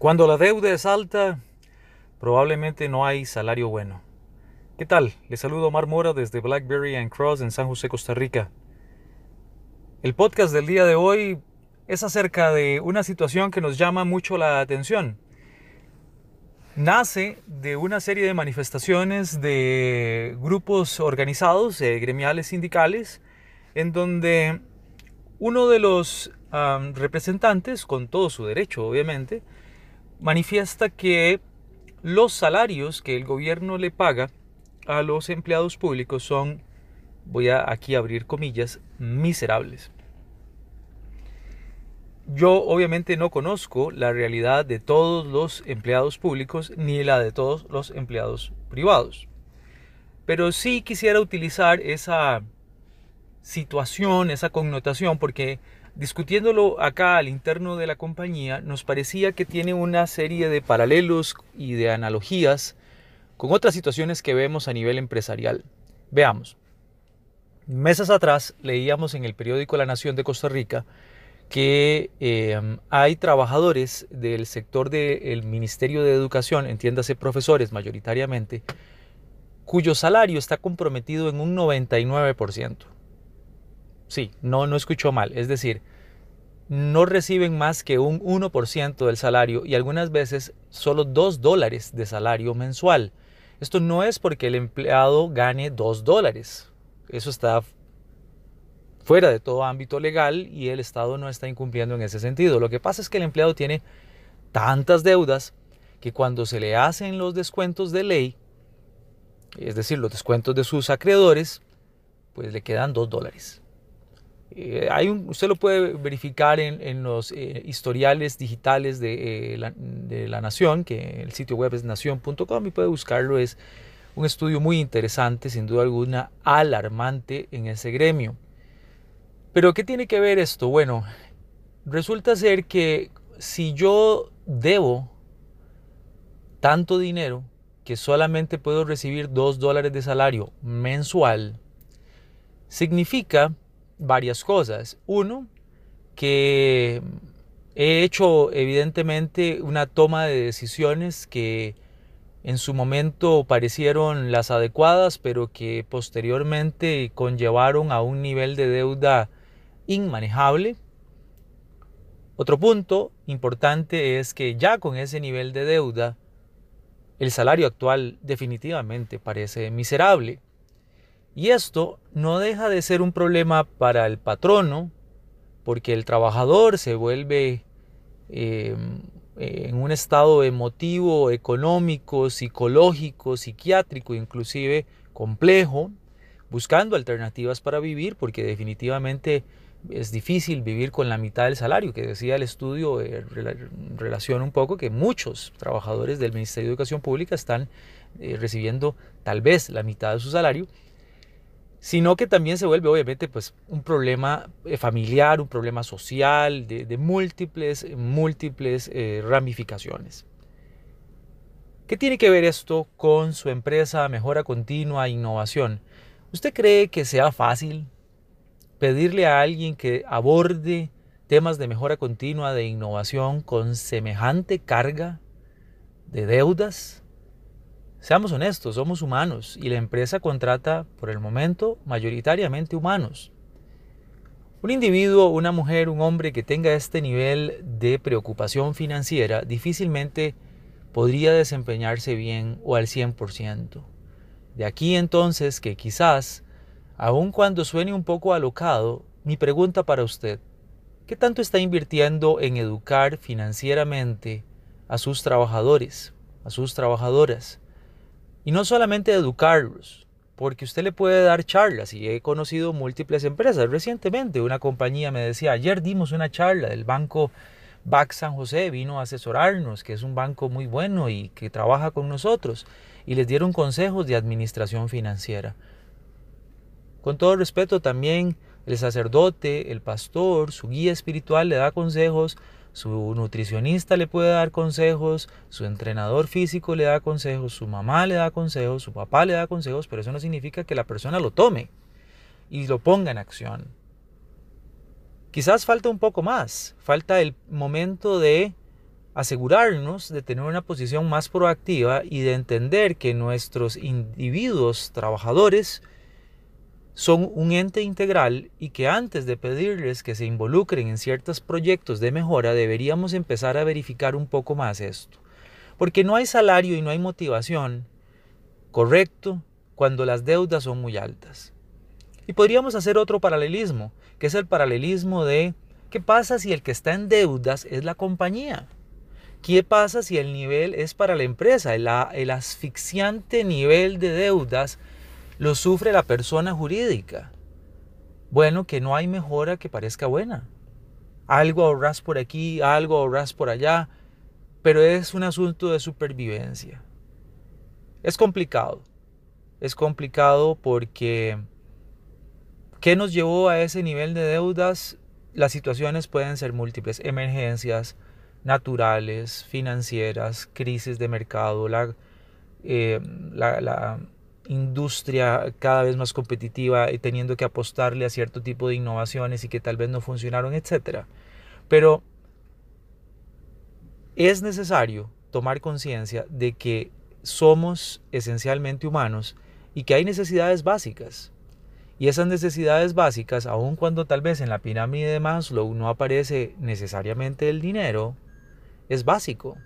Cuando la deuda es alta, probablemente no hay salario bueno. ¿Qué tal? Les saludo Omar Mora desde Blackberry and Cross en San José, Costa Rica. El podcast del día de hoy es acerca de una situación que nos llama mucho la atención. Nace de una serie de manifestaciones de grupos organizados, gremiales sindicales, en donde uno de los representantes, con todo su derecho obviamente, manifiesta que los salarios que el gobierno le paga a los empleados públicos son, voy a aquí abrir comillas, miserables. Yo obviamente no conozco la realidad de todos los empleados públicos ni la de todos los empleados privados. Pero sí quisiera utilizar esa situación, esa connotación, porque discutiéndolo acá al interno de la compañía, nos parecía que tiene una serie de paralelos y de analogías con otras situaciones que vemos a nivel empresarial. Veamos. Meses atrás leíamos en el periódico La Nación de Costa Rica que em, hay trabajadores del sector del Ministerio de Educación, entiéndase profesores mayoritariamente, cuyo salario está comprometido en un 99%. Sí, no, no escuchó mal. Es decir, no reciben más que un 1% del salario y algunas veces solo 2 dólares de salario mensual. Esto no es porque el empleado gane 2 dólares. Eso está fuera de todo ámbito legal y el Estado no está incumpliendo en ese sentido. Lo que pasa es que el empleado tiene tantas deudas que cuando se le hacen los descuentos de ley, es decir, los descuentos de sus acreedores, pues le quedan 2 dólares. Eh, hay un, usted lo puede verificar en, los eh, historiales digitales de, eh, la, de, la, Nación, que el sitio web es nación.com y puede buscarlo. Es un estudio muy interesante, sin duda alguna, alarmante en ese gremio. Pero ¿qué tiene que ver esto? Bueno, resulta ser que si yo debo tanto dinero que solamente puedo recibir 2 dólares de salario mensual, significa varias cosas. Uno, que he hecho evidentemente una toma de decisiones que en su momento parecieron las adecuadas, pero que posteriormente conllevaron a un nivel de deuda inmanejable. Otro punto importante es que ya con ese nivel de deuda, el salario actual definitivamente parece miserable. Y esto no deja de ser un problema para el patrono, porque el trabajador se vuelve em, en un estado emotivo, económico, psicológico, psiquiátrico, inclusive complejo, buscando alternativas para vivir, porque definitivamente es difícil vivir con la mitad del salario, que decía el estudio, eh, relaciona un poco que muchos trabajadores del Ministerio de Educación Pública están eh, recibiendo tal vez la mitad de su salario sino que también se vuelve obviamente pues un problema eh, familiar, un problema social, de, múltiples, múltiples eh, ramificaciones. ¿Qué tiene que ver esto con su empresa Mejora Continua Innovación? ¿Usted cree que sea fácil pedirle a alguien que aborde temas de mejora continua, de innovación, con semejante carga de deudas? Seamos honestos, somos humanos y la empresa contrata por el momento mayoritariamente humanos. Un individuo, una mujer, un hombre que tenga este nivel de preocupación financiera difícilmente podría desempeñarse bien o al 100%. De aquí entonces que quizás, aun cuando suene un poco alocado, mi pregunta para usted, ¿qué tanto está invirtiendo en educar financieramente a sus trabajadores, a sus trabajadoras? Y no solamente educarlos, porque usted le puede dar charlas y he conocido múltiples empresas. Recientemente una compañía me decía, ayer dimos una charla del banco BAC San José, vino a asesorarnos, que es un banco muy bueno y que trabaja con nosotros, y les dieron consejos de administración financiera. Con todo respeto también el sacerdote, el pastor, su guía espiritual le da consejos su nutricionista le puede dar consejos, su entrenador físico le da consejos, su mamá le da consejos, su papá le da consejos, pero eso no significa que la persona lo tome y lo ponga en acción. Quizás falta un poco más, falta el momento de asegurarnos de tener una posición más proactiva y de entender que nuestros individuos trabajadores son un ente integral y que antes de pedirles que se involucren en ciertos proyectos de mejora deberíamos empezar a verificar un poco más esto. Porque no hay salario y no hay motivación correcto cuando las deudas son muy altas. Y podríamos hacer otro paralelismo, que es el paralelismo de qué pasa si el que está en deudas es la compañía. ¿Qué pasa si el nivel es para la empresa? El, el asfixiante nivel de deudas lo sufre la persona jurídica. Bueno, que no hay mejora que parezca buena. Algo ahorras por aquí, algo ahorras por allá, pero es un asunto de supervivencia. Es complicado. Es complicado porque ¿qué nos llevó a ese nivel de deudas? Las situaciones pueden ser múltiples, emergencias naturales, financieras, crisis de mercado, la, eh, la industria cada vez más competitiva y teniendo que apostarle a cierto tipo de innovaciones y que tal vez no funcionaron, etc. Pero es necesario tomar conciencia de que somos esencialmente humanos y que hay necesidades básicas. Y esas necesidades básicas, aun cuando tal vez en la pirámide de Maslow no aparece necesariamente el dinero, es básico.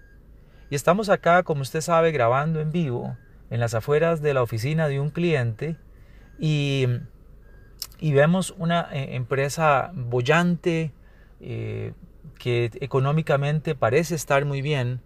Y estamos acá, como usted sabe, grabando en vivo en las afueras de la oficina de un cliente y, vemos una eh, empresa bollante eh, que económicamente parece estar muy bien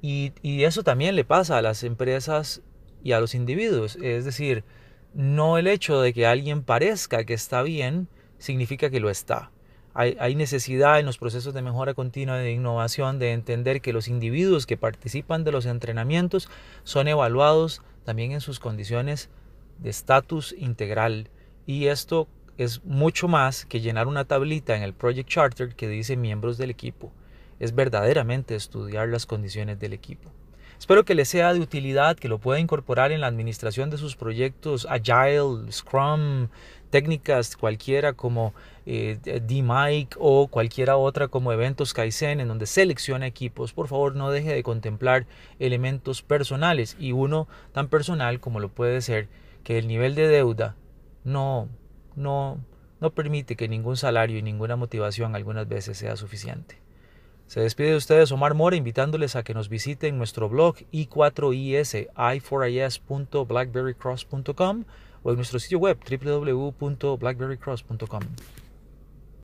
y, y eso también le pasa a las empresas y a los individuos. Es decir, no el hecho de que alguien parezca que está bien significa que lo está. Hay, necesidad en los procesos de mejora continua de innovación de entender que los individuos que participan de los entrenamientos son evaluados también en sus condiciones de estatus integral. Y esto es mucho más que llenar una tablita en el Project Charter que dice miembros del equipo. Es verdaderamente estudiar las condiciones del equipo. Espero que les sea de utilidad, que lo pueda incorporar en la administración de sus proyectos Agile, Scrum, técnicas cualquiera como eh, D-Mic o cualquiera otra como eventos Kaizen en donde selecciona equipos, por favor no deje de contemplar elementos personales y uno tan personal como lo puede ser que el nivel de deuda no, no, no permite que ningún salario y ninguna motivación algunas veces sea suficiente. Se despide de ustedes Omar Mora invitándoles a que nos visiten nuestro blog i4is i4is.blackberrycross.com o en nuestro sitio web www.blackberrycross.com.